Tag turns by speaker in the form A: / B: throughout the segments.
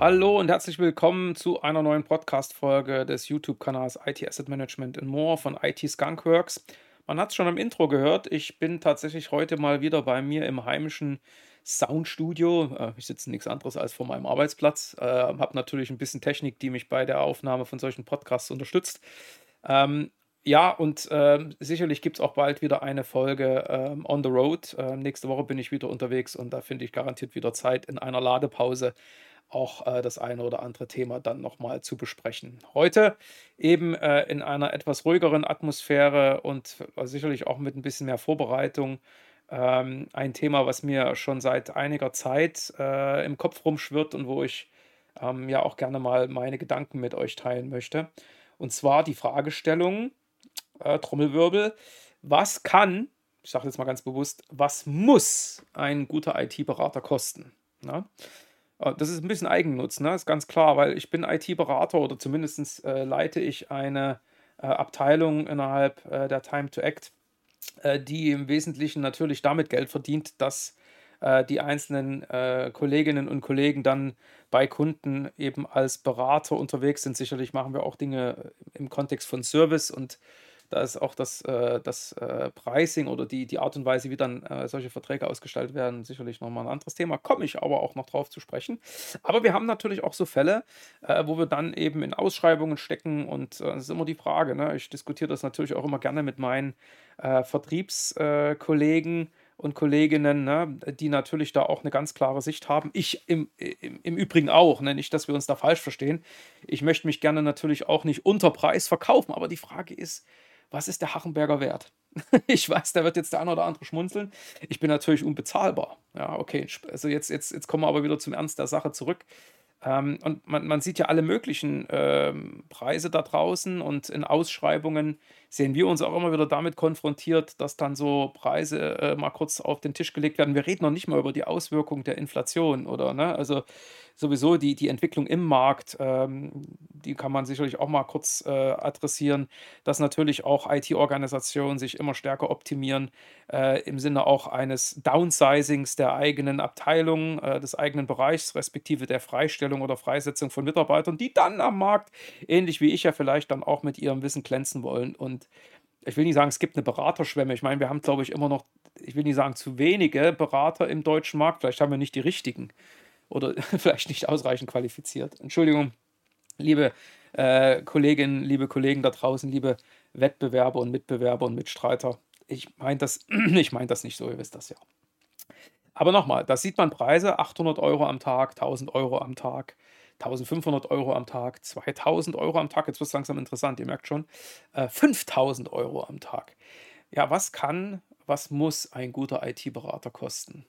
A: Hallo und herzlich willkommen zu einer neuen Podcast-Folge des YouTube-Kanals IT Asset Management and More von IT Skunkworks. Man hat es schon im Intro gehört, ich bin tatsächlich heute mal wieder bei mir im heimischen Soundstudio. Äh, ich sitze nichts anderes als vor meinem Arbeitsplatz. Äh, habe natürlich ein bisschen Technik, die mich bei der Aufnahme von solchen Podcasts unterstützt. Ähm, ja, und äh, sicherlich gibt es auch bald wieder eine Folge ähm, on the road. Nächste Woche bin ich wieder unterwegs und da finde ich garantiert wieder Zeit in einer Ladepause auch äh, das eine oder andere Thema dann nochmal zu besprechen. Heute eben äh, in einer etwas ruhigeren Atmosphäre und äh, sicherlich auch mit ein bisschen mehr Vorbereitung. Ähm, ein Thema, was mir schon seit einiger Zeit äh, im Kopf rumschwirrt und wo ich ähm, ja auch gerne mal meine Gedanken mit euch teilen möchte. Und zwar die Fragestellung, äh, Trommelwirbel, was kann, ich sage jetzt mal ganz bewusst, was muss ein guter IT-Berater kosten? Na? Äh, das ist ein bisschen Eigennutz, ne? ist ganz klar, weil ich bin IT-Berater oder zumindest äh, leite ich eine äh, Abteilung innerhalb äh, der Time to Act, äh, die im Wesentlichen natürlich damit Geld verdient, dass äh, die einzelnen Kolleginnen und Kollegen dann bei Kunden eben als Berater unterwegs sind. Sicherlich machen wir auch Dinge im Kontext von Service und da ist auch das, äh, das äh, Pricing oder die, die Art und Weise, wie dann äh, solche Verträge ausgestaltet werden, sicherlich nochmal ein anderes Thema. Komme ich aber auch noch drauf zu sprechen. Aber wir haben natürlich auch so Fälle, äh, wo wir dann eben in Ausschreibungen stecken und äh, das ist immer die Frage. Ne? Ich diskutiere das natürlich auch immer gerne mit meinen Vertriebskollegen und Kolleginnen, ne, die natürlich da auch eine ganz klare Sicht haben. Ich im, im, im Übrigen auch, ne, nicht, dass wir uns da falsch verstehen. Ich möchte mich gerne natürlich auch nicht unter Preis verkaufen, aber die Frage ist, was ist der Hachenberger wert? ich weiß, da wird jetzt der eine oder andere schmunzeln. Ich bin natürlich unbezahlbar. Ja, okay. Also jetzt, jetzt, jetzt kommen wir aber wieder zum Ernst der Sache zurück. Ähm, und man, man, sieht ja alle möglichen ähm, Preise da draußen und in Ausschreibungen sehen wir uns auch immer wieder damit konfrontiert, dass dann so Preise äh, mal kurz auf den Tisch gelegt werden. Wir reden noch nicht mal über die Auswirkungen der Inflation oder, ne? Also sowieso die, die Entwicklung im Markt, ähm, die kann man sicherlich auch mal kurz äh, adressieren, dass natürlich auch IT-Organisationen sich immer stärker optimieren, äh, im Sinne auch eines Downsizings der eigenen Abteilung, äh, des eigenen Bereichs, respektive der Freistellung oder Freisetzung von Mitarbeitern, die dann am Markt, ähnlich wie ich ja vielleicht dann auch mit ihrem Wissen glänzen wollen. Und ich will nicht sagen, es gibt eine Beraterschwemme. Ich meine, wir haben, glaube ich, immer noch, ich will nicht sagen, zu wenige Berater im deutschen Markt. Vielleicht haben wir nicht die richtigen oder vielleicht nicht ausreichend qualifiziert. Entschuldigung, liebe äh, Kolleginnen, liebe Kollegen da draußen, liebe Wettbewerber und Mitbewerber und Mitstreiter. Ich meine das, ich mein das nicht so, ihr wisst das ja. Aber nochmal, da sieht man Preise, 800 Euro am Tag, 1000 Euro am Tag, 1500 Euro am Tag, 2000 Euro am Tag, jetzt wird es langsam interessant, ihr merkt schon, äh, 5000 Euro am Tag. Ja, was kann, was muss ein guter IT-Berater kosten?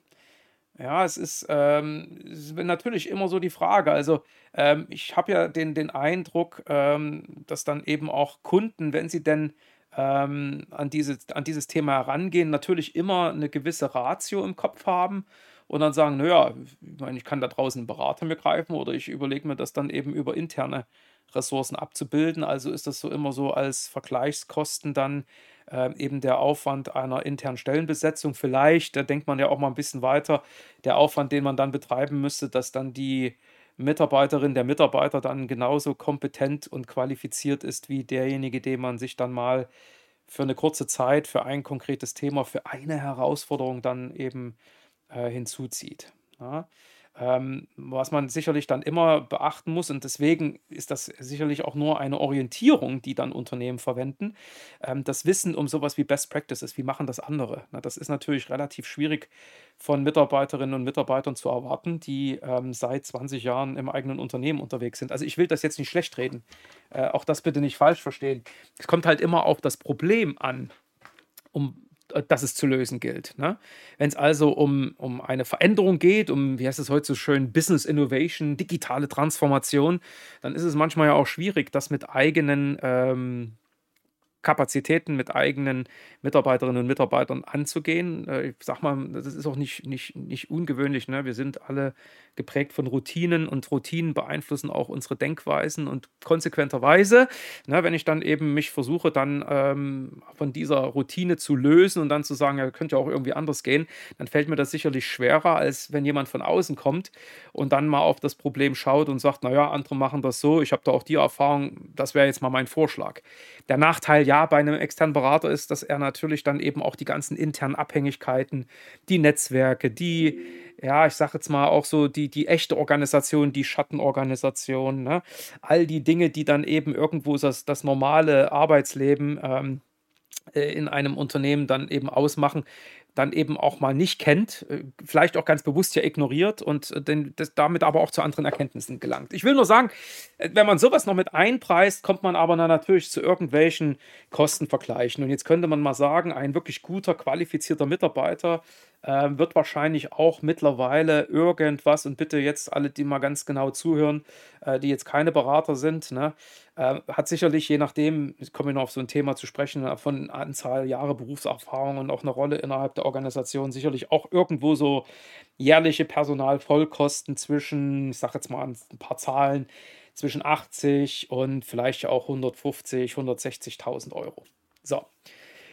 A: Ja, es ist, ähm, es ist natürlich immer so die Frage. Also, ähm, ich habe ja den, den Eindruck, ähm, dass dann eben auch Kunden, wenn sie denn ähm, an, dieses, an dieses Thema herangehen, natürlich immer eine gewisse Ratio im Kopf haben und dann sagen, naja, ich meine, ich kann da draußen einen Berater mir greifen oder ich überlege mir das dann eben über interne Ressourcen abzubilden. Also ist das so immer so als Vergleichskosten dann äh, eben der Aufwand einer internen Stellenbesetzung. Vielleicht, da denkt man ja auch mal ein bisschen weiter, der Aufwand, den man dann betreiben müsste, dass dann die Mitarbeiterin, der Mitarbeiter dann genauso kompetent und qualifiziert ist wie derjenige, den man sich dann mal für eine kurze Zeit, für ein konkretes Thema, für eine Herausforderung dann eben äh, hinzuzieht. Ja. Ähm, was man sicherlich dann immer beachten muss, und deswegen ist das sicherlich auch nur eine Orientierung, die dann Unternehmen verwenden, ähm, das Wissen um sowas wie Best Practices, wie machen das andere. Na, das ist natürlich relativ schwierig von Mitarbeiterinnen und Mitarbeitern zu erwarten, die ähm, seit 20 Jahren im eigenen Unternehmen unterwegs sind. Also ich will das jetzt nicht schlecht reden, äh, auch das bitte nicht falsch verstehen. Es kommt halt immer auf das Problem an, um äh, dass es zu lösen gilt. Ne? Wenn es also um, um eine Veränderung geht, um, wie heißt es heute so schön, Business Innovation, digitale Transformation, dann ist es manchmal ja auch schwierig, das mit eigenen ähm, Kapazitäten mit eigenen Mitarbeiterinnen und Mitarbeitern anzugehen. Äh, ich sag mal, das ist auch nicht, nicht, nicht ungewöhnlich. Ne? Wir sind alle geprägt von Routinen und Routinen beeinflussen auch unsere Denkweisen und konsequenterweise, ne, wenn ich dann eben mich versuche, dann ähm, von dieser Routine zu lösen und dann zu sagen, ja, könnte ja auch irgendwie anders gehen, dann fällt mir das sicherlich schwerer, als wenn jemand von außen kommt und dann mal auf das Problem schaut und sagt, naja, andere machen das so, ich habe da auch die Erfahrung, das wäre jetzt mal mein Vorschlag. Der Nachteil ja bei einem externen Berater ist, dass er natürlich dann eben auch die ganzen internen Abhängigkeiten, die Netzwerke, die ja, ich sage jetzt mal auch so die, die echte Organisation, die Schattenorganisation, ne? all die Dinge, die dann eben irgendwo das, das normale Arbeitsleben ähm, äh, in einem Unternehmen dann eben ausmachen, dann eben auch mal nicht kennt, äh, vielleicht auch ganz bewusst ja ignoriert und äh, den, das, damit aber auch zu anderen Erkenntnissen gelangt. Ich will nur sagen, wenn man sowas noch mit einpreist, kommt man aber natürlich zu irgendwelchen Kostenvergleichen. Und jetzt könnte man mal sagen, ein wirklich guter, qualifizierter Mitarbeiter äh, wird wahrscheinlich auch mittlerweile irgendwas, und bitte jetzt alle, die mal ganz genau zuhören, äh, die jetzt keine Berater sind, ne, äh, hat sicherlich, je nachdem, ich komme noch auf so ein Thema zu sprechen, äh, von Anzahl Jahre Berufserfahrung und auch eine Rolle innerhalb der Organisation, sicherlich auch irgendwo so jährliche Personalvollkosten zwischen, ich sage jetzt mal ein paar Zahlen, zwischen 80 und vielleicht auch 150, 160.000 Euro. So.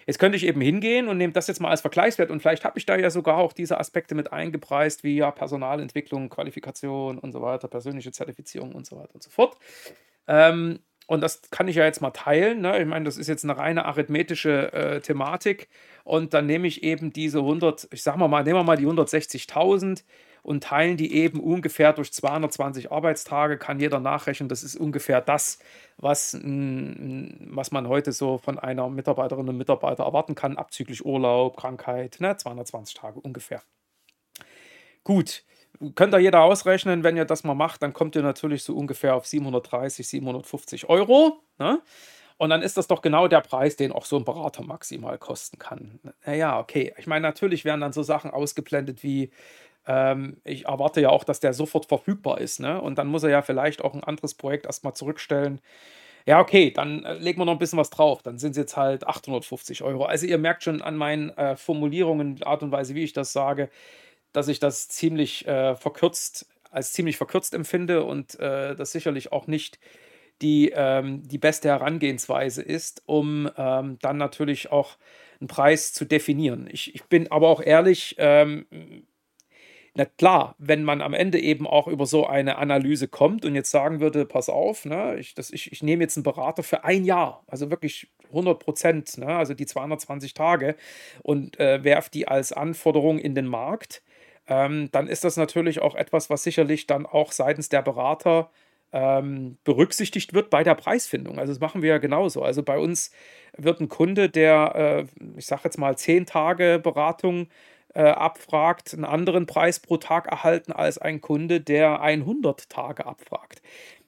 A: Jetzt könnte ich eben hingehen und nehme das jetzt mal als Vergleichswert und vielleicht habe ich da ja sogar auch diese Aspekte mit eingepreist, wie ja Personalentwicklung, Qualifikation und so weiter, persönliche Zertifizierung und so weiter und so fort. Ähm, und das kann ich ja jetzt mal teilen. Ne? Ich meine, das ist jetzt eine reine arithmetische äh, Thematik. Und dann nehme ich eben diese 100, ich sag mal, mal nehmen wir mal die 160.000 und teilen die eben ungefähr durch 220 Arbeitstage, kann jeder nachrechnen. Das ist ungefähr das, was, was man heute so von einer Mitarbeiterin und Mitarbeiter erwarten kann, abzüglich Urlaub, Krankheit, ne? 220 Tage ungefähr. Gut, könnt ihr jeder ausrechnen, wenn ihr das mal macht, dann kommt ihr natürlich so ungefähr auf 730, 750 Euro. Ne? Und dann ist das doch genau der Preis, den auch so ein Berater maximal kosten kann. Naja, okay. Ich meine, natürlich werden dann so Sachen ausgeblendet wie ähm, ich erwarte ja auch, dass der sofort verfügbar ist. Ne? Und dann muss er ja vielleicht auch ein anderes Projekt erstmal zurückstellen. Ja, okay, dann äh, legen wir noch ein bisschen was drauf. Dann sind es jetzt halt 850 Euro. Also ihr merkt schon an meinen äh, Formulierungen, Art und Weise, wie ich das sage, dass ich das ziemlich äh, verkürzt, als ziemlich verkürzt empfinde und äh, das sicherlich auch nicht die, ähm, die beste Herangehensweise ist, um ähm, dann natürlich auch einen Preis zu definieren. Ich, ich bin aber auch ehrlich, ähm, na klar, wenn man am Ende eben auch über so eine Analyse kommt und jetzt sagen würde, pass auf, ne, ich, das, ich, ich nehme jetzt einen Berater für ein Jahr, also wirklich 100 Prozent, ne, also die 220 Tage und äh, werfe die als Anforderung in den Markt, ähm, dann ist das natürlich auch etwas, was sicherlich dann auch seitens der Berater ähm, berücksichtigt wird bei der Preisfindung. Also das machen wir ja genauso. Also bei uns wird ein Kunde, der, äh, ich sage jetzt mal, 10 Tage Beratung äh, abfragt, einen anderen Preis pro Tag erhalten als ein Kunde, der 100 Tage abfragt.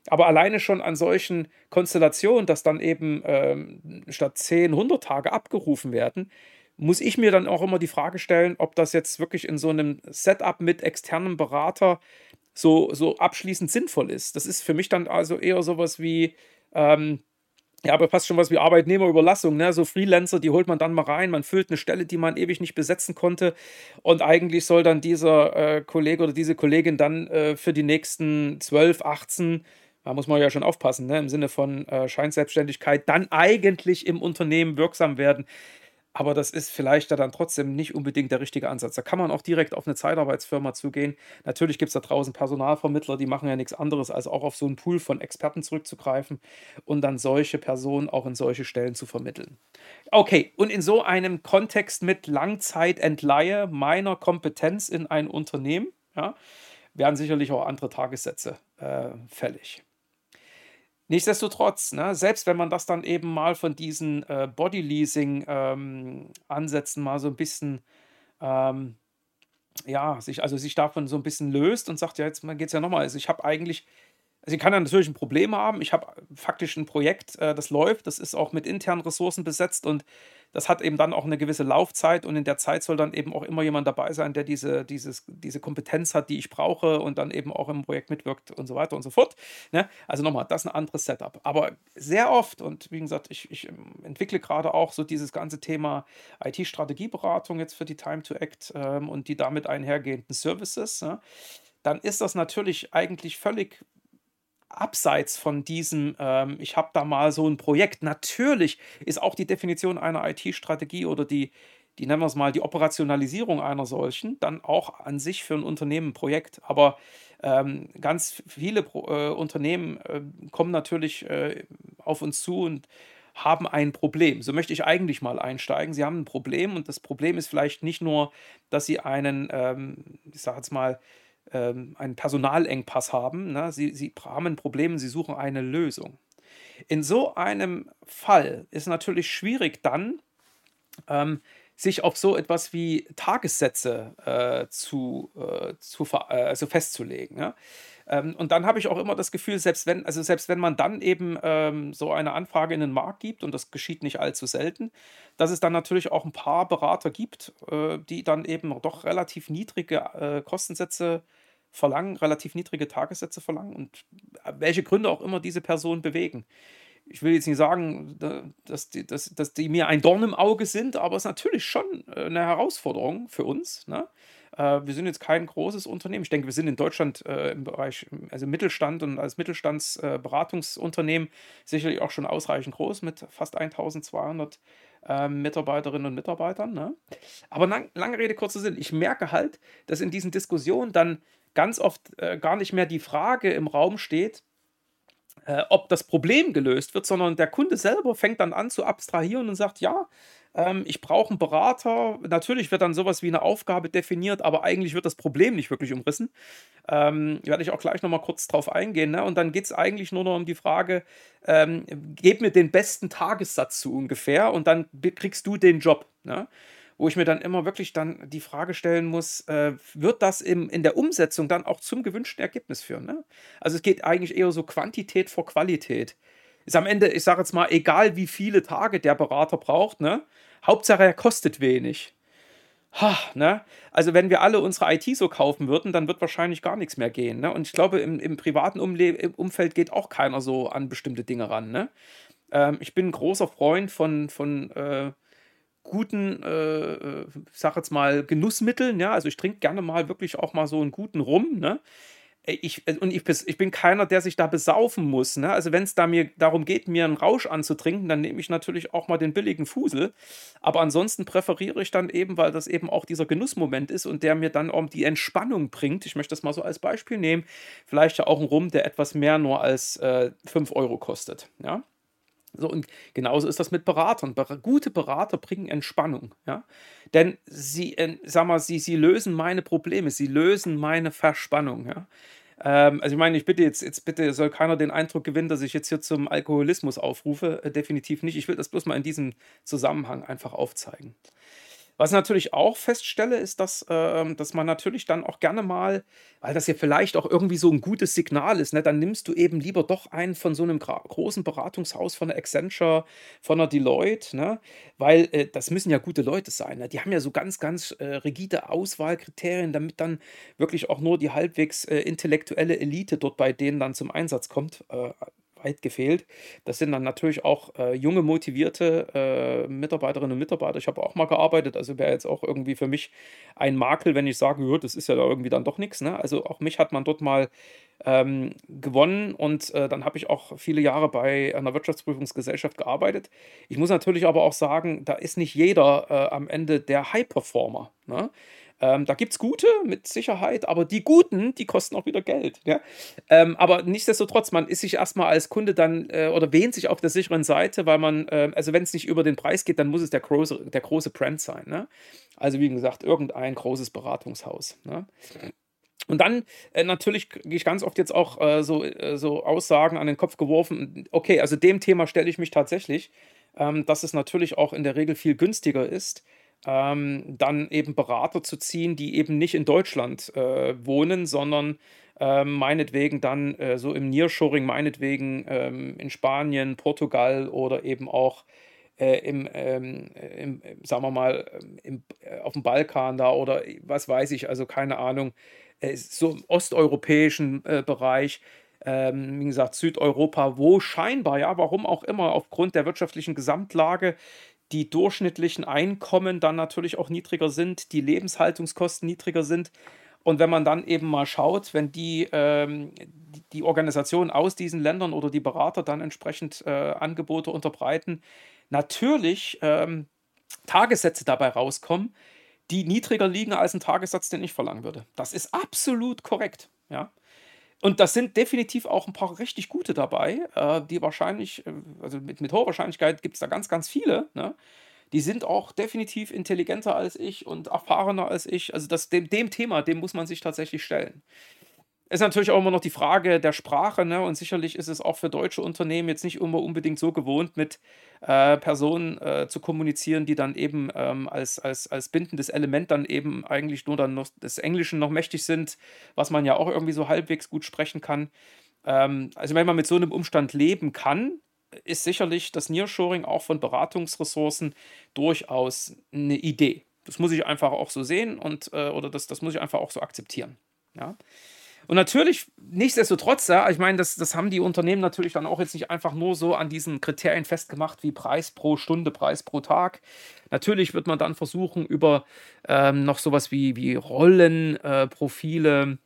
A: Aber alleine schon an solchen Konstellationen, dass dann eben ähm, statt 10 100 Tage abgerufen werden, muss ich mir dann auch immer die Frage stellen, ob das jetzt wirklich in so einem Setup mit externem Berater so, so abschließend sinnvoll ist. Das ist für mich dann also eher sowas wie, ähm, ja, aber fast schon was wie Arbeitnehmerüberlassung, ne? So Freelancer, die holt man dann mal rein, man füllt eine Stelle, die man ewig nicht besetzen konnte. Und eigentlich soll dann dieser äh, Kollege oder diese Kollegin dann äh, für die nächsten 12, 18, da muss man ja schon aufpassen, ne? Im Sinne von äh, Scheinselbstständigkeit, dann eigentlich im Unternehmen wirksam werden. Aber das ist vielleicht da dann trotzdem nicht unbedingt der richtige Ansatz. Da kann man auch direkt auf eine Zeitarbeitsfirma zugehen. Natürlich gibt es da draußen Personalvermittler, die machen ja nichts anderes, als auch auf so einen Pool von Experten zurückzugreifen und dann solche Personen auch in solche Stellen zu vermitteln. Okay, und in so einem Kontext mit Langzeitentleihe meiner Kompetenz in ein Unternehmen ja, werden sicherlich auch andere Tagessätze äh, fällig. Nichtsdestotrotz, ne, selbst wenn man das dann eben mal von diesen äh, Body-Leasing-Ansätzen ähm, mal so ein bisschen, ähm, ja, sich, also sich davon so ein bisschen löst und sagt, ja, jetzt geht es ja nochmal. Also ich habe eigentlich ich kann ja natürlich ein Problem haben. Ich habe faktisch ein Projekt, äh, das läuft. Das ist auch mit internen Ressourcen besetzt und das hat eben dann auch eine gewisse Laufzeit und in der Zeit soll dann eben auch immer jemand dabei sein, der diese, dieses, diese Kompetenz hat, die ich brauche und dann eben auch im Projekt mitwirkt und so weiter und so fort. Ne? Also nochmal, das ist ein anderes Setup. Aber sehr oft, und wie gesagt, ich, ich ähm, entwickle gerade auch so dieses ganze Thema IT-Strategieberatung jetzt für die Time to Act ähm, und die damit einhergehenden Services. Ne? Dann ist das natürlich eigentlich völlig abseits von diesem, ähm, ich habe da mal so ein Projekt. Natürlich ist auch die Definition einer IT-Strategie oder die, die nennen wir es mal, die Operationalisierung einer solchen, dann auch an sich für ein Unternehmen ein Projekt. Aber ähm, ganz viele äh, Unternehmen äh, kommen natürlich äh, auf uns zu und haben ein Problem. So möchte ich eigentlich mal einsteigen. Sie haben ein Problem und das Problem ist vielleicht nicht nur, dass sie einen, ähm, ich sage jetzt mal, ähm, einen Personalengpass haben. Ne? Sie, sie haben ein Problem, sie suchen eine Lösung. In so einem Fall ist natürlich schwierig dann, ähm, sich auf so etwas wie Tagessätze äh, zu, äh, zu äh, also festzulegen. Ja? Ähm, und dann habe ich auch immer das Gefühl, selbst wenn, also selbst wenn man dann eben ähm, so eine Anfrage in den Markt gibt, und das geschieht nicht allzu selten, dass es dann natürlich auch ein paar Berater gibt, äh, die dann eben doch relativ niedrige äh, Kostensätze verlangen, relativ niedrige Tagessätze verlangen und äh, welche Gründe auch immer diese Personen bewegen ich will jetzt nicht sagen, dass die, dass, dass die mir ein Dorn im Auge sind, aber es ist natürlich schon äh, eine Herausforderung für uns. Ne? Äh, wir sind jetzt kein großes Unternehmen. Ich denke, wir sind in Deutschland äh, im Bereich, also Mittelstand und als Mittelstandsberatungsunternehmen sicherlich auch schon ausreichend groß mit fast 1200 ähm, Mitarbeiterinnen und Mitarbeitern. Ne? Aber lang, lange Rede, kurzer Sinn. Ich merke halt, dass in diesen Diskussionen dann ganz oft gar nicht mehr die Frage im Raum steht, äh, ob das Problem gelöst wird, sondern der Kunde selber fängt dann an zu abstrahieren und sagt, ja, ähm, ich brauche einen Berater. Natürlich wird dann sowas wie eine Aufgabe definiert, aber eigentlich wird das Problem nicht wirklich umrissen. Ähm, werde ich auch gleich nochmal kurz drauf eingehen. Ne? Und dann geht es eigentlich nur noch um die Frage, ähm, gib mir den besten Tagessatz zu ungefähr und dann kriegst du den Job. Ne? Wo ich mir dann immer wirklich dann die Frage stellen muss, äh, wird das im, in der Umsetzung dann auch zum gewünschten Ergebnis führen? Ne? Also es geht eigentlich eher so Quantität vor Qualität. Ist am Ende, ich sage jetzt mal, egal wie viele Tage der Berater braucht, ne? Hauptsache er kostet wenig. Ha, ne? Also wenn wir alle unsere IT so kaufen würden, dann wird wahrscheinlich gar nichts mehr gehen. Ne? Und ich glaube, im, im privaten Umle Umfeld geht auch keiner so an bestimmte Dinge ran. Ne? Ähm, ich bin ein großer Freund von, von äh, guten, äh, äh sag jetzt mal, Genussmitteln. Ja, also ich trinke gerne mal wirklich auch mal so einen guten Rum. Ne? Äh, ich, äh, und ich, ich bin keiner, der sich da besaufen muss. Ne? Also wenn es da mir darum geht, mir einen Rausch anzutrinken, dann nehme ich natürlich auch mal den billigen Fusel. Aber ansonsten präferiere ich dann eben, weil das eben auch dieser Genussmoment ist und der mir dann auch die Entspannung bringt. Ich möchte das mal so als Beispiel nehmen. Vielleicht ja auch ein Rum, der etwas mehr nur als äh, 5 Euro kostet. Ja. So, und genauso ist das mit Beratern. Gute Berater bringen Entspannung, ja. Denn sie, äh, sag mal, sie, sie lösen meine Probleme, sie lösen meine Verspannung, ja. Ähm, also ich meine, ich bitte jetzt, jetzt bitte soll keiner den Eindruck gewinnen, dass ich jetzt hier zum Alkoholismus aufrufe. Äh, definitiv nicht. Ich will das bloß mal in diesem Zusammenhang einfach aufzeigen. Was ich natürlich auch feststelle, ist, dass, äh, dass man natürlich dann auch gerne mal, weil das ja vielleicht auch irgendwie so ein gutes Signal ist, ne, dann nimmst du eben lieber doch einen von so einem großen Beratungshaus, von der Accenture, von der Deloitte, ne, weil äh, das müssen ja gute Leute sein. Ne? Die haben ja so ganz, ganz äh, rigide Auswahlkriterien, damit dann wirklich auch nur die halbwegs äh, intellektuelle Elite dort bei denen dann zum Einsatz kommt äh, weit gefehlt. Das sind dann natürlich auch äh, junge, motivierte äh, Mitarbeiterinnen und Mitarbeiter. Ich habe auch mal gearbeitet, also wäre jetzt auch irgendwie für mich ein Makel, wenn ich sage, ja, das ist ja da irgendwie dann doch nichts. Ne? Also auch mich hat man dort mal ähm, gewonnen und äh, dann habe ich auch viele Jahre bei einer Wirtschaftsprüfungsgesellschaft gearbeitet. Ich muss natürlich aber auch sagen, da ist nicht jeder äh, am Ende der High-Performer. Ne? Ähm, da gibt es gute mit Sicherheit, aber die guten, die kosten auch wieder Geld. Ja? Ähm, aber nichtsdestotrotz, man ist sich erstmal als Kunde dann äh, oder wähnt sich auf der sicheren Seite, weil man, äh, also wenn es nicht über den Preis geht, dann muss es der große, der große Brand sein. Ne? Also wie gesagt, irgendein großes Beratungshaus. Ne? Und dann äh, natürlich gehe ich ganz oft jetzt auch äh, so, äh, so Aussagen an den Kopf geworfen. Okay, also dem Thema stelle ich mich tatsächlich, ähm, dass es natürlich auch in der Regel viel günstiger ist, ähm, dann eben Berater zu ziehen, die eben nicht in Deutschland äh, wohnen, sondern äh, meinetwegen dann äh, so im Nearshoring, meinetwegen ähm, in Spanien, Portugal oder eben auch äh, im, ähm, im, sagen wir mal, im, äh, auf dem Balkan da oder was weiß ich, also keine Ahnung, äh, so im osteuropäischen Bereich. Ähm, wie gesagt, Südeuropa, wo scheinbar, ja, warum auch immer, aufgrund der wirtschaftlichen Gesamtlage die durchschnittlichen Einkommen dann natürlich auch niedriger sind, die Lebenshaltungskosten niedriger sind. Und wenn man dann eben mal schaut, wenn die, ähm, die Organisationen aus diesen Ländern oder die Berater dann entsprechend äh, Angebote unterbreiten, natürlich ähm, Tagessätze dabei rauskommen, die niedriger liegen als ein Tagessatz, den ich verlangen würde. Das ist absolut korrekt. Ja. Und das sind definitiv auch ein paar richtig gute dabei, äh, die wahrscheinlich, äh, also mit, mit hoher Wahrscheinlichkeit gibt es da ganz, ganz viele. Ne? Die sind auch definitiv intelligenter als ich und erfahrener als ich. Also das, dem, dem Thema, dem muss man sich tatsächlich stellen. Ist natürlich auch immer noch die Frage der Sprache, ne? Und sicherlich ist es auch für deutsche Unternehmen jetzt nicht immer unbedingt so gewohnt, mit äh, Personen äh, zu kommunizieren, die dann eben ähm, als, als, als bindendes Element dann eben eigentlich nur dann noch des Englischen noch mächtig sind, was man ja auch irgendwie so halbwegs gut sprechen kann. Ähm, also wenn man mit so einem Umstand leben kann, ist sicherlich das Nearshoring auch von Beratungsressourcen durchaus eine Idee. Das muss ich einfach auch so sehen und äh, oder das, das muss ich einfach auch so akzeptieren. Ja. Und natürlich, nichtsdestotrotz, ja, ich meine, das, das haben die Unternehmen natürlich dann auch jetzt nicht einfach nur so an diesen Kriterien festgemacht wie Preis pro Stunde, Preis pro Tag. Natürlich wird man dann versuchen, über ähm, noch sowas wie, wie Rollenprofile, äh,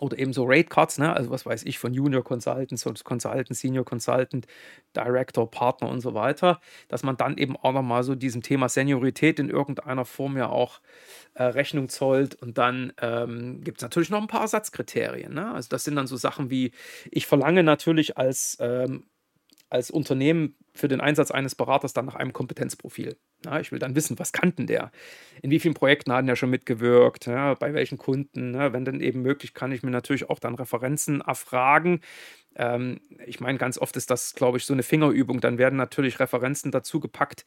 A: oder eben so Rate Cards, ne? also was weiß ich, von Junior Consultant, Consultant, Senior Consultant, Director, Partner und so weiter, dass man dann eben auch nochmal so diesem Thema Seniorität in irgendeiner Form ja auch äh, Rechnung zollt. Und dann ähm, gibt es natürlich noch ein paar Ersatzkriterien. Ne? Also das sind dann so Sachen wie, ich verlange natürlich als ähm, als Unternehmen für den Einsatz eines Beraters dann nach einem Kompetenzprofil. Ja, ich will dann wissen, was kannten der? In wie vielen Projekten hat er schon mitgewirkt? Ja, bei welchen Kunden? Ja, wenn dann eben möglich, kann ich mir natürlich auch dann Referenzen erfragen. Ähm, ich meine, ganz oft ist das, glaube ich, so eine Fingerübung. Dann werden natürlich Referenzen dazu gepackt.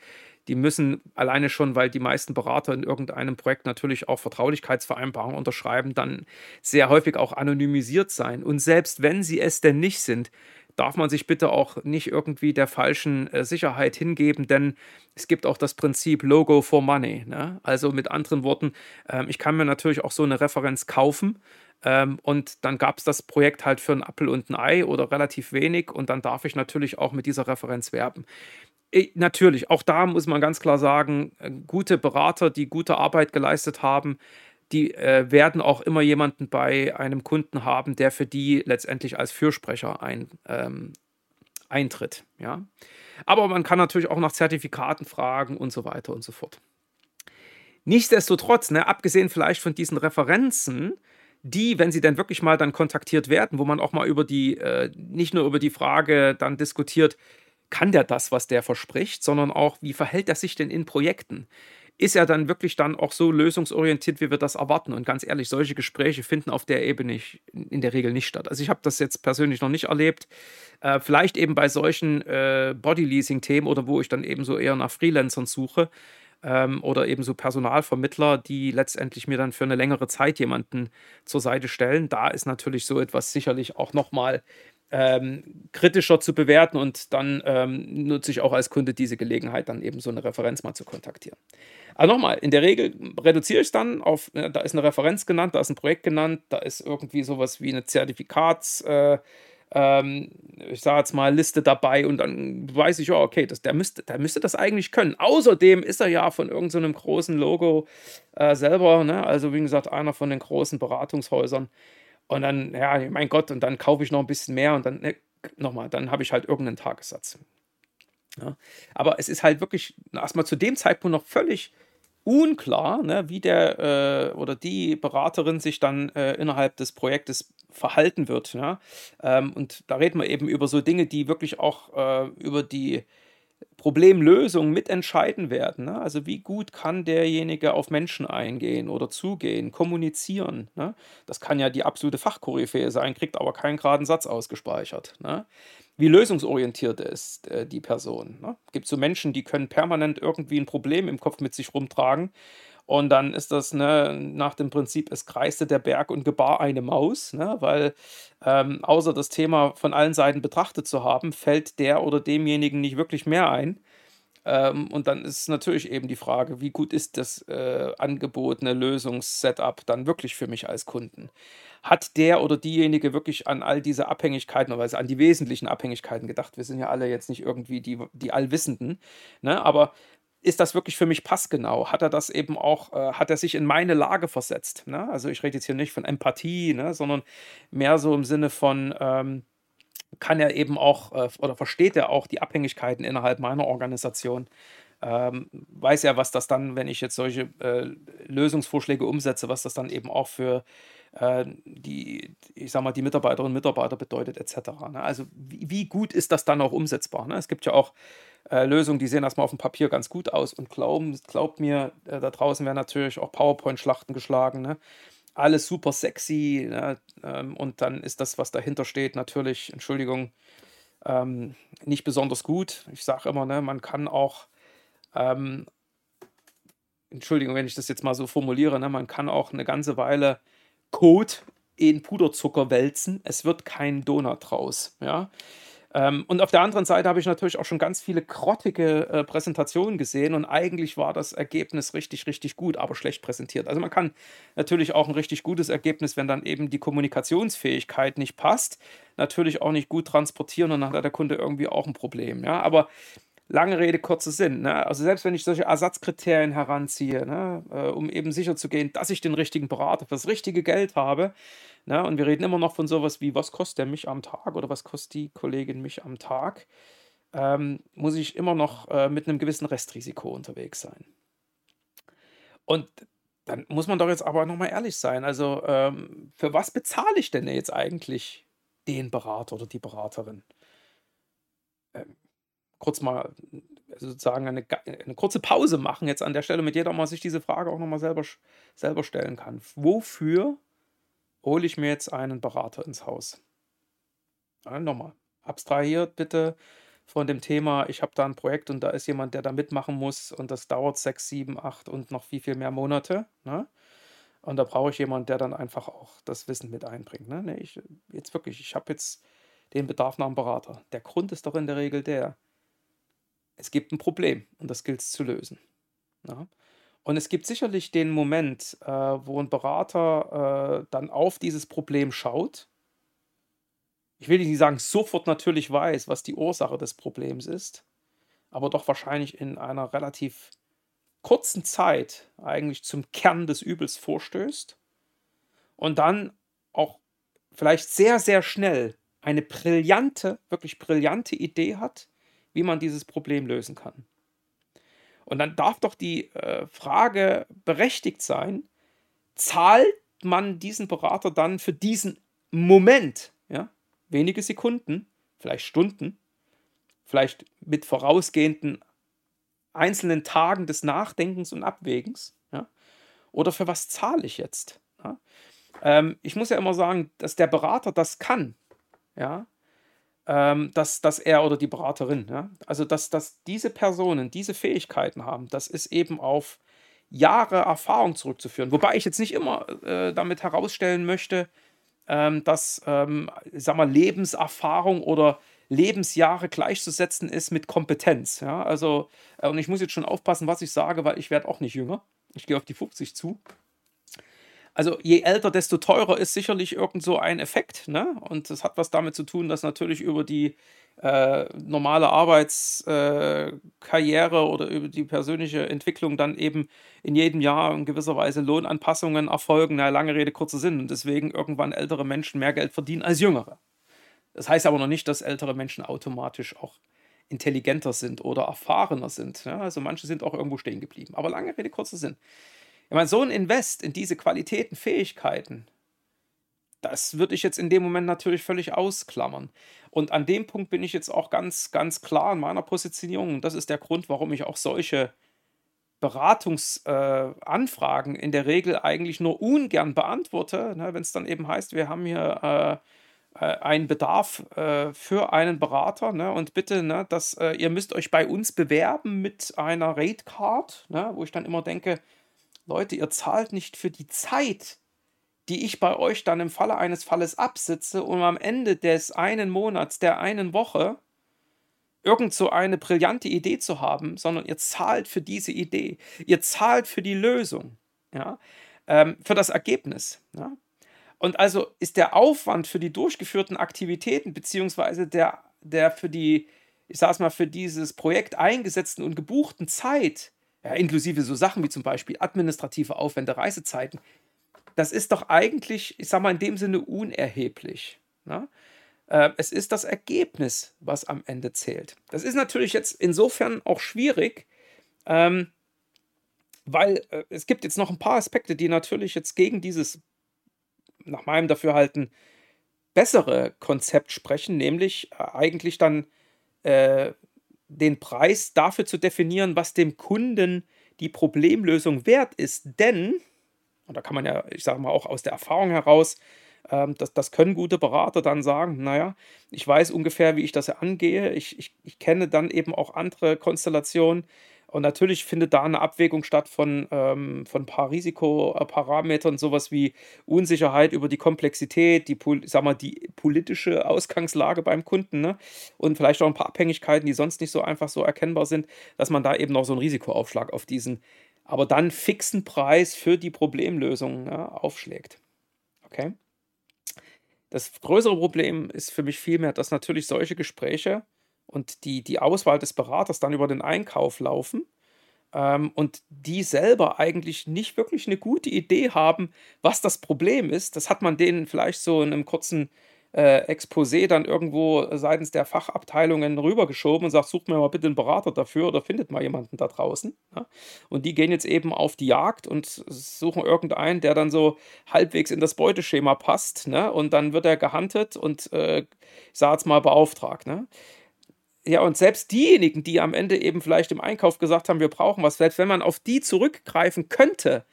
A: Die müssen alleine schon, weil die meisten Berater in irgendeinem Projekt natürlich auch Vertraulichkeitsvereinbarungen unterschreiben, dann sehr häufig auch anonymisiert sein. Und selbst wenn sie es denn nicht sind, darf man sich bitte auch nicht irgendwie der falschen äh, Sicherheit hingeben, denn es gibt auch das Prinzip Logo for Money. Ne? Also mit anderen Worten, ähm, ich kann mir natürlich auch so eine Referenz kaufen ähm, und dann gab es das Projekt halt für einen Apfel und ein Ei oder relativ wenig und dann darf ich natürlich auch mit dieser Referenz werben. Ich, natürlich, auch da muss man ganz klar sagen, äh, gute Berater, die gute Arbeit geleistet haben, die äh, werden auch immer jemanden bei einem Kunden haben, der für die letztendlich als Fürsprecher ein, ähm, eintritt. Ja? Aber man kann natürlich auch nach Zertifikaten fragen und so weiter und so fort. Nichtsdestotrotz, ne, abgesehen vielleicht von diesen Referenzen, die, wenn sie dann wirklich mal dann kontaktiert werden, wo man auch mal über die, äh, nicht nur über die Frage dann diskutiert, kann der das, was der verspricht, sondern auch, wie verhält er sich denn in Projekten? Ist er dann wirklich dann auch so lösungsorientiert, wie wir das erwarten. Und ganz ehrlich, solche Gespräche finden auf der Ebene in der Regel nicht statt. Also ich habe das jetzt persönlich noch nicht erlebt. Äh, vielleicht eben bei solchen äh, Bodyleasing-Themen oder wo ich dann eben so eher nach Freelancern suche ähm, oder eben so Personalvermittler, die letztendlich mir dann für eine längere Zeit jemanden zur Seite stellen. Da ist natürlich so etwas sicherlich auch nochmal ähm, kritischer zu bewerten und dann ähm, nutze ich auch als Kunde diese Gelegenheit, dann eben so eine Referenz mal zu kontaktieren. Also nochmal, in der Regel reduziere ich dann auf, äh, da ist eine Referenz genannt, da ist ein Projekt genannt, da ist irgendwie sowas wie eine Zertifikats, äh, ähm, ich sage jetzt mal, Liste dabei und dann weiß ich, ja, okay, das, der, müsste, der müsste das eigentlich können. Außerdem ist er ja von irgendeinem so großen Logo äh, selber, ne? also wie gesagt, einer von den großen Beratungshäusern. Und dann, ja, mein Gott, und dann kaufe ich noch ein bisschen mehr und dann, ne, nochmal, dann habe ich halt irgendeinen Tagessatz. Ja. Aber es ist halt wirklich erstmal zu dem Zeitpunkt noch völlig unklar, ne, wie der äh, oder die Beraterin sich dann äh, innerhalb des Projektes verhalten wird. Ja? Ähm, und da reden wir eben über so Dinge, die wirklich auch äh, über die Problemlösung mitentscheiden werden. Ne? Also wie gut kann derjenige auf Menschen eingehen oder zugehen, kommunizieren. Ne? Das kann ja die absolute Fachkoryphäe sein, kriegt aber keinen geraden Satz ausgespeichert. Ne? Wie lösungsorientiert ist äh, die Person. Ne? Gibt so Menschen, die können permanent irgendwie ein Problem im Kopf mit sich rumtragen und dann ist das ne, nach dem Prinzip, es kreiste der Berg und gebar eine Maus, ne, weil ähm, außer das Thema von allen Seiten betrachtet zu haben, fällt der oder demjenigen nicht wirklich mehr ein. Ähm, und dann ist natürlich eben die Frage, wie gut ist das äh, angebotene Lösungssetup dann wirklich für mich als Kunden? Hat der oder diejenige wirklich an all diese Abhängigkeiten, oder an die wesentlichen Abhängigkeiten gedacht? Wir sind ja alle jetzt nicht irgendwie die, die Allwissenden, ne? aber ist das wirklich für mich passgenau? Hat er das eben auch, äh, hat er sich in meine Lage versetzt? Ne? Also ich rede jetzt hier nicht von Empathie, ne? sondern mehr so im Sinne von, ähm, kann er eben auch äh, oder versteht er auch die Abhängigkeiten innerhalb meiner Organisation? Ähm, weiß er, was das dann, wenn ich jetzt solche äh, Lösungsvorschläge umsetze, was das dann eben auch für äh, die, ich sag mal, die Mitarbeiterinnen und Mitarbeiter bedeutet, etc. Ne? Also wie, wie, gut ist das dann auch umsetzbar? Ne? Es gibt ja auch äh, Lösungen, die sehen erstmal auf dem Papier ganz gut aus und glauben, glaubt mir, äh, da draußen werden natürlich auch PowerPoint-Schlachten geschlagen. Ne? Alles super sexy ähm, und dann ist das, was dahinter steht, natürlich, Entschuldigung, ähm, nicht besonders gut. Ich sage immer, man kann auch ähm, Entschuldigung, wenn ich das jetzt mal so formuliere, ne, man kann auch eine ganze Weile Code in Puderzucker wälzen. Es wird kein Donut draus. Ja? Ähm, und auf der anderen Seite habe ich natürlich auch schon ganz viele grottige äh, Präsentationen gesehen und eigentlich war das Ergebnis richtig, richtig gut, aber schlecht präsentiert. Also man kann natürlich auch ein richtig gutes Ergebnis, wenn dann eben die Kommunikationsfähigkeit nicht passt, natürlich auch nicht gut transportieren und dann hat der Kunde irgendwie auch ein Problem. Ja? Aber Lange Rede, kurzer Sinn. Ne? Also selbst wenn ich solche Ersatzkriterien heranziehe, ne, äh, um eben sicherzugehen, dass ich den richtigen Berater für das richtige Geld habe, ne, und wir reden immer noch von sowas wie, was kostet der mich am Tag oder was kostet die Kollegin mich am Tag, ähm, muss ich immer noch äh, mit einem gewissen Restrisiko unterwegs sein. Und dann muss man doch jetzt aber nochmal ehrlich sein. Also ähm, für was bezahle ich denn jetzt eigentlich den Berater oder die Beraterin? Ähm, kurz mal also sozusagen eine, eine kurze Pause machen jetzt an der Stelle, mit jeder mal sich diese Frage auch nochmal selber, selber stellen kann. Wofür hole ich mir jetzt einen Berater ins Haus? Ja, nochmal, abstrahiert bitte von dem Thema, ich habe da ein Projekt und da ist jemand, der da mitmachen muss und das dauert sechs, sieben, acht und noch viel, viel mehr Monate. Ne? Und da brauche ich jemanden, der dann einfach auch das Wissen mit einbringt. Ne? Ich, jetzt wirklich, ich habe jetzt den Bedarf nach einem Berater. Der Grund ist doch in der Regel der, es gibt ein Problem und das gilt es zu lösen. Ja. Und es gibt sicherlich den Moment, äh, wo ein Berater äh, dann auf dieses Problem schaut. Ich will nicht sagen, sofort natürlich weiß, was die Ursache des Problems ist, aber doch wahrscheinlich in einer relativ kurzen Zeit eigentlich zum Kern des Übels vorstößt und dann auch vielleicht sehr, sehr schnell eine brillante, wirklich brillante Idee hat, wie man dieses Problem lösen kann. Und dann darf doch die äh, Frage berechtigt sein, zahlt man diesen Berater dann für diesen Moment, ja, wenige Sekunden, vielleicht Stunden, vielleicht mit vorausgehenden einzelnen Tagen des Nachdenkens und Abwägens, ja, oder für was zahle ich jetzt? Ja? Ähm, ich muss ja immer sagen, dass der Berater das kann, ja, ähm, dass, dass er oder die Beraterin, ja, also dass, dass diese Personen diese Fähigkeiten haben, das ist eben auf Jahre Erfahrung zurückzuführen. Wobei ich jetzt nicht immer äh, damit herausstellen möchte, ähm, dass, ähm, sag mal, Lebenserfahrung oder Lebensjahre gleichzusetzen ist mit Kompetenz. Ja? Also, äh, und ich muss jetzt schon aufpassen, was ich sage, weil ich werde auch nicht jünger. Ich gehe auf die 50 zu. Also je älter, desto teurer ist sicherlich irgend so ein Effekt. Ne? Und das hat was damit zu tun, dass natürlich über die äh, normale Arbeitskarriere äh, oder über die persönliche Entwicklung dann eben in jedem Jahr in gewisser Weise Lohnanpassungen erfolgen. Na, lange Rede, kurzer Sinn. Und deswegen irgendwann ältere Menschen mehr Geld verdienen als jüngere. Das heißt aber noch nicht, dass ältere Menschen automatisch auch intelligenter sind oder erfahrener sind. Ja? Also manche sind auch irgendwo stehen geblieben. Aber lange Rede, kurzer Sinn. Ich meine, so ein Invest in diese Qualitäten, Fähigkeiten, das würde ich jetzt in dem Moment natürlich völlig ausklammern. Und an dem Punkt bin ich jetzt auch ganz, ganz klar in meiner Positionierung. Und das ist der Grund, warum ich auch solche Beratungsanfragen äh, in der Regel eigentlich nur ungern beantworte, ne, wenn es dann eben heißt, wir haben hier äh, äh, einen Bedarf äh, für einen Berater ne, und bitte, ne, dass äh, ihr müsst euch bei uns bewerben mit einer Rate Card, ne, wo ich dann immer denke, Leute, ihr zahlt nicht für die Zeit, die ich bei euch dann im Falle eines Falles absitze, um am Ende des einen Monats, der einen Woche, irgend so eine brillante Idee zu haben, sondern ihr zahlt für diese Idee. Ihr zahlt für die Lösung, ja, ähm, für das Ergebnis. Ja. Und also ist der Aufwand für die durchgeführten Aktivitäten, beziehungsweise der, der für die, ich sag's mal, für dieses Projekt eingesetzten und gebuchten Zeit ja, inklusive so Sachen wie zum Beispiel administrative Aufwände, Reisezeiten, das ist doch eigentlich, ich sag mal, in dem Sinne unerheblich. Ne? Äh, es ist das Ergebnis, was am Ende zählt. Das ist natürlich jetzt insofern auch schwierig, ähm, weil äh, es gibt jetzt noch ein paar Aspekte, die natürlich jetzt gegen dieses, nach meinem Dafürhalten, bessere Konzept sprechen, nämlich äh, eigentlich dann äh, den Preis dafür zu definieren, was dem Kunden die Problemlösung wert ist. Denn, und da kann man ja, ich sage mal auch aus der Erfahrung heraus, ähm, das, das können gute Berater dann sagen, naja, ich weiß ungefähr, wie ich das angehe. Ich, ich, ich kenne dann eben auch andere Konstellationen. Und natürlich findet da eine Abwägung statt von, ähm, von ein paar Risikoparametern, sowas wie Unsicherheit über die Komplexität, die, sag mal, die politische Ausgangslage beim Kunden ne? und vielleicht auch ein paar Abhängigkeiten, die sonst nicht so einfach so erkennbar sind, dass man da eben noch so einen Risikoaufschlag auf diesen, aber dann fixen Preis für die Problemlösung ja, aufschlägt. Okay? Das größere Problem ist für mich vielmehr, dass natürlich solche Gespräche und die, die Auswahl des Beraters dann über den Einkauf laufen ähm, und die selber eigentlich nicht wirklich eine gute Idee haben, was das Problem ist. Das hat man denen vielleicht so in einem kurzen äh, Exposé dann irgendwo seitens der Fachabteilungen rübergeschoben und sagt, sucht mir mal bitte einen Berater dafür oder findet mal jemanden da draußen. Ja? Und die gehen jetzt eben auf die Jagd und suchen irgendeinen, der dann so halbwegs in das Beuteschema passt. Ne? Und dann wird er gehuntet und, äh, ich sage jetzt mal, beauftragt. Ne? Ja, und selbst diejenigen, die am Ende eben vielleicht im Einkauf gesagt haben, wir brauchen was, selbst wenn man auf die zurückgreifen könnte,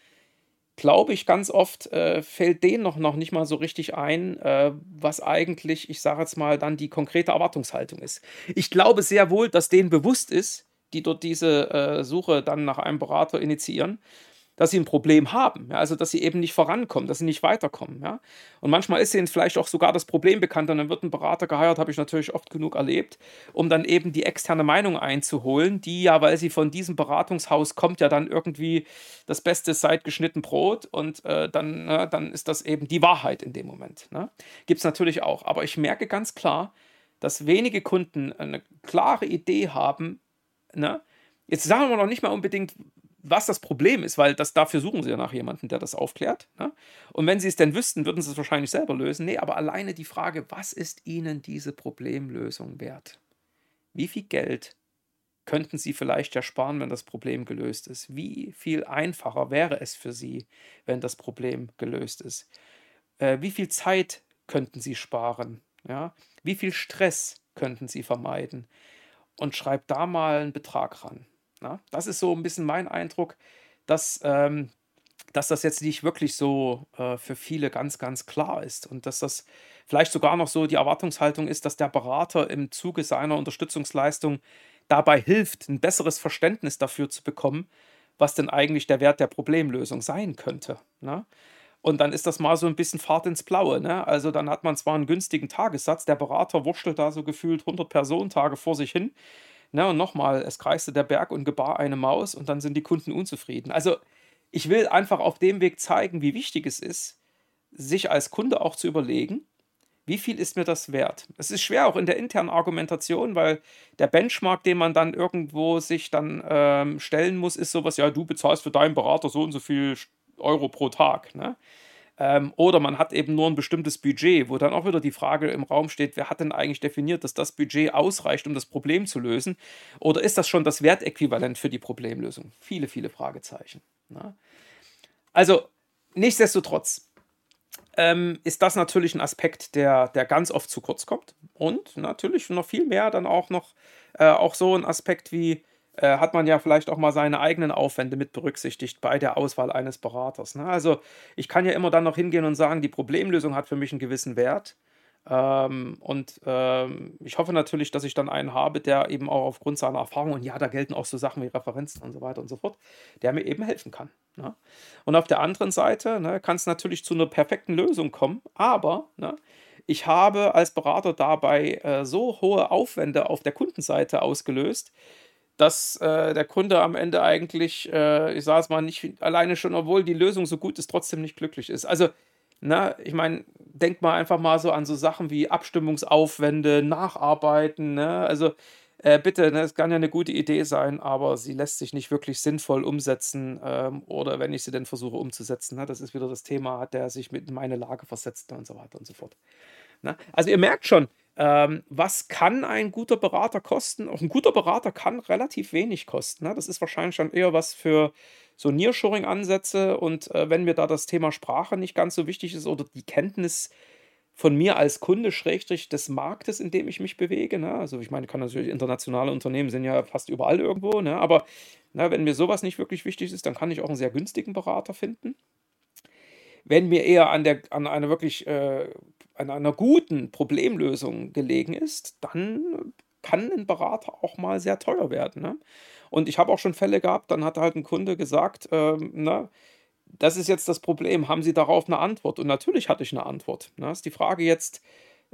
A: glaube ich, ganz oft äh, fällt denen noch, noch nicht mal so richtig ein, äh, was eigentlich, ich sage jetzt mal, dann die konkrete Erwartungshaltung ist. Ich glaube sehr wohl, dass denen bewusst ist, die dort diese äh, Suche dann nach einem Berater initiieren, dass sie ein Problem haben. Ja? Also, dass sie eben nicht vorankommen, dass sie nicht weiterkommen. Ja? Und manchmal ist ihnen vielleicht auch sogar das Problem bekannt und dann wird ein Berater geheiert, habe ich natürlich oft genug erlebt, um dann eben die externe Meinung einzuholen, die ja, weil sie von diesem Beratungshaus kommt, ja dann irgendwie das Beste seit geschnitten Brot und äh, dann, ne, dann ist das eben die Wahrheit in dem Moment. Ne? Gibt es natürlich auch. Aber ich merke ganz klar, dass wenige Kunden eine klare Idee haben, ne? Jetzt sagen wir noch nicht mal unbedingt, was das Problem ist, weil das, dafür suchen sie ja nach jemandem, der das aufklärt. Ne? Und wenn sie es denn wüssten, würden sie es wahrscheinlich selber lösen. Nee, aber alleine die Frage, was ist ihnen diese Problemlösung wert? Wie viel Geld könnten sie vielleicht ja sparen, wenn das Problem gelöst ist? Wie viel einfacher wäre es für sie, wenn das Problem gelöst ist? Äh, wie viel Zeit könnten sie sparen? Ja? Wie viel Stress könnten sie vermeiden? Und schreibt da mal einen Betrag ran. Na, das ist so ein bisschen mein Eindruck, dass, ähm, dass das jetzt nicht wirklich so äh, für viele ganz, ganz klar ist und dass das vielleicht sogar noch so die Erwartungshaltung ist, dass der Berater im Zuge seiner Unterstützungsleistung dabei hilft, ein besseres Verständnis dafür zu bekommen, was denn eigentlich der Wert der Problemlösung sein könnte. Ne? Und dann ist das mal so ein bisschen Fahrt ins Blaue. Ne? Also dann hat man zwar einen günstigen Tagessatz, der Berater wurschtelt da so gefühlt 100 Personentage vor sich hin. Ne, und nochmal, es kreiste der Berg und gebar eine Maus und dann sind die Kunden unzufrieden. Also ich will einfach auf dem Weg zeigen, wie wichtig es ist, sich als Kunde auch zu überlegen, wie viel ist mir das wert? Es ist schwer auch in der internen Argumentation, weil der Benchmark, den man dann irgendwo sich dann ähm, stellen muss, ist sowas, ja, du bezahlst für deinen Berater so und so viel Euro pro Tag. Ne? Ähm, oder man hat eben nur ein bestimmtes Budget, wo dann auch wieder die Frage im Raum steht, wer hat denn eigentlich definiert, dass das Budget ausreicht, um das Problem zu lösen? Oder ist das schon das Wertäquivalent für die Problemlösung? Viele, viele Fragezeichen. Na? Also, nichtsdestotrotz ähm, ist das natürlich ein Aspekt, der, der ganz oft zu kurz kommt. Und natürlich noch viel mehr dann auch noch äh, auch so ein Aspekt wie, äh, hat man ja vielleicht auch mal seine eigenen Aufwände mit berücksichtigt bei der Auswahl eines Beraters. Ne? Also ich kann ja immer dann noch hingehen und sagen, die Problemlösung hat für mich einen gewissen Wert. Ähm, und ähm, ich hoffe natürlich, dass ich dann einen habe, der eben auch aufgrund seiner Erfahrung, und ja, da gelten auch so Sachen wie Referenzen und so weiter und so fort, der mir eben helfen kann. Ne? Und auf der anderen Seite ne, kann es natürlich zu einer perfekten Lösung kommen, aber ne, ich habe als Berater dabei äh, so hohe Aufwände auf der Kundenseite ausgelöst, dass äh, der Kunde am Ende eigentlich, äh, ich sage es mal, nicht alleine schon, obwohl die Lösung so gut ist, trotzdem nicht glücklich ist. Also, na, ich meine, denk mal einfach mal so an so Sachen wie Abstimmungsaufwände, Nacharbeiten, ne? Also, äh, bitte, ne, es kann ja eine gute Idee sein, aber sie lässt sich nicht wirklich sinnvoll umsetzen, ähm, oder wenn ich sie denn versuche umzusetzen, ne, das ist wieder das Thema, hat der sich mit in meine Lage versetzt und so weiter und so fort. Ne? Also ihr merkt schon, ähm, was kann ein guter Berater kosten? Auch ein guter Berater kann relativ wenig kosten. Ne? Das ist wahrscheinlich schon eher was für so Nearshoring-Ansätze und äh, wenn mir da das Thema Sprache nicht ganz so wichtig ist oder die Kenntnis von mir als Kunde schrägstrich des Marktes, in dem ich mich bewege. Ne? Also ich meine, kann natürlich internationale Unternehmen sind ja fast überall irgendwo, ne? aber ne, wenn mir sowas nicht wirklich wichtig ist, dann kann ich auch einen sehr günstigen Berater finden. Wenn mir eher an, der, an einer wirklich äh, an einer guten Problemlösung gelegen ist, dann kann ein Berater auch mal sehr teuer werden. Ne? Und ich habe auch schon Fälle gehabt, dann hat halt ein Kunde gesagt, ähm, na, das ist jetzt das Problem, haben Sie darauf eine Antwort? Und natürlich hatte ich eine Antwort. Ne? Ist die Frage jetzt,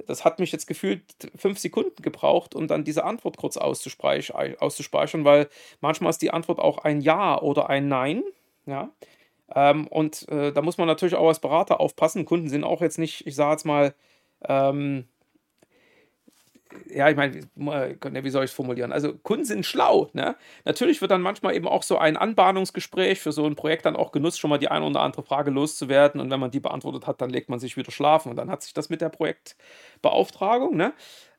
A: das hat mich jetzt gefühlt fünf Sekunden gebraucht, um dann diese Antwort kurz auszuspeichern, weil manchmal ist die Antwort auch ein Ja oder ein Nein. Ja. Ähm, und äh, da muss man natürlich auch als Berater aufpassen. Kunden sind auch jetzt nicht, ich sage jetzt mal, ähm, ja, ich meine, wie soll ich es formulieren? Also Kunden sind schlau. Ne? Natürlich wird dann manchmal eben auch so ein Anbahnungsgespräch für so ein Projekt dann auch genutzt, schon mal die eine oder andere Frage loszuwerden. Und wenn man die beantwortet hat, dann legt man sich wieder schlafen und dann hat sich das mit der Projektbeauftragung. Ne?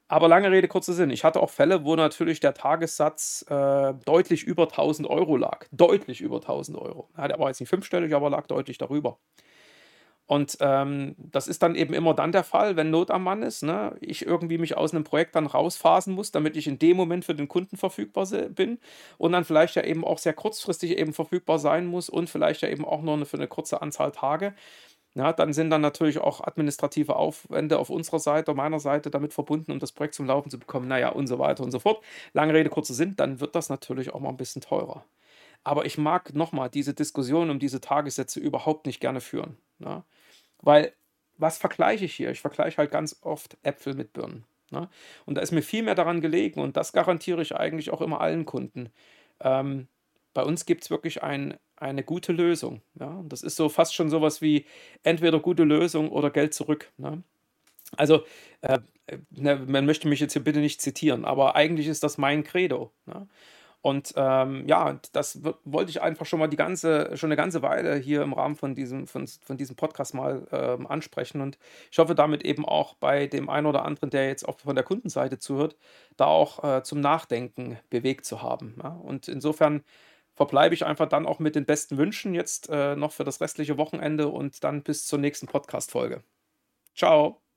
A: Aber lange Rede, kurzer Sinn. Ich hatte auch Fälle, wo natürlich der Tagessatz äh, deutlich über 1000 Euro lag. Deutlich über 1000 Euro. Ja, der war jetzt nicht fünfstellig, aber lag deutlich darüber. Und ähm, das ist dann eben immer dann der Fall, wenn Not am Mann ist. Ne? Ich irgendwie mich aus einem Projekt dann rausphasen muss, damit ich in dem Moment für den Kunden verfügbar bin und dann vielleicht ja eben auch sehr kurzfristig eben verfügbar sein muss und vielleicht ja eben auch nur für eine kurze Anzahl Tage. Ja, dann sind dann natürlich auch administrative Aufwände auf unserer Seite, meiner Seite damit verbunden, um das Projekt zum Laufen zu bekommen, naja, und so weiter und so fort. Lange Rede, kurzer Sinn, dann wird das natürlich auch mal ein bisschen teurer. Aber ich mag nochmal diese Diskussion um diese Tagessätze überhaupt nicht gerne führen. Ne? Weil, was vergleiche ich hier? Ich vergleiche halt ganz oft Äpfel mit Birnen. Ne? Und da ist mir viel mehr daran gelegen und das garantiere ich eigentlich auch immer allen Kunden. Ähm, bei uns gibt es wirklich ein, eine gute Lösung. Ja? Das ist so fast schon sowas wie entweder gute Lösung oder Geld zurück. Ne? Also, äh, ne, man möchte mich jetzt hier bitte nicht zitieren, aber eigentlich ist das mein Credo. Ne? Und ähm, ja, das wollte ich einfach schon mal die ganze, schon eine ganze Weile hier im Rahmen von diesem, von, von diesem Podcast mal ähm, ansprechen. Und ich hoffe damit eben auch bei dem einen oder anderen, der jetzt auch von der Kundenseite zuhört, da auch äh, zum Nachdenken bewegt zu haben. Ja? Und insofern verbleibe ich einfach dann auch mit den besten Wünschen jetzt äh, noch für das restliche Wochenende und dann bis zur nächsten Podcast-Folge. Ciao.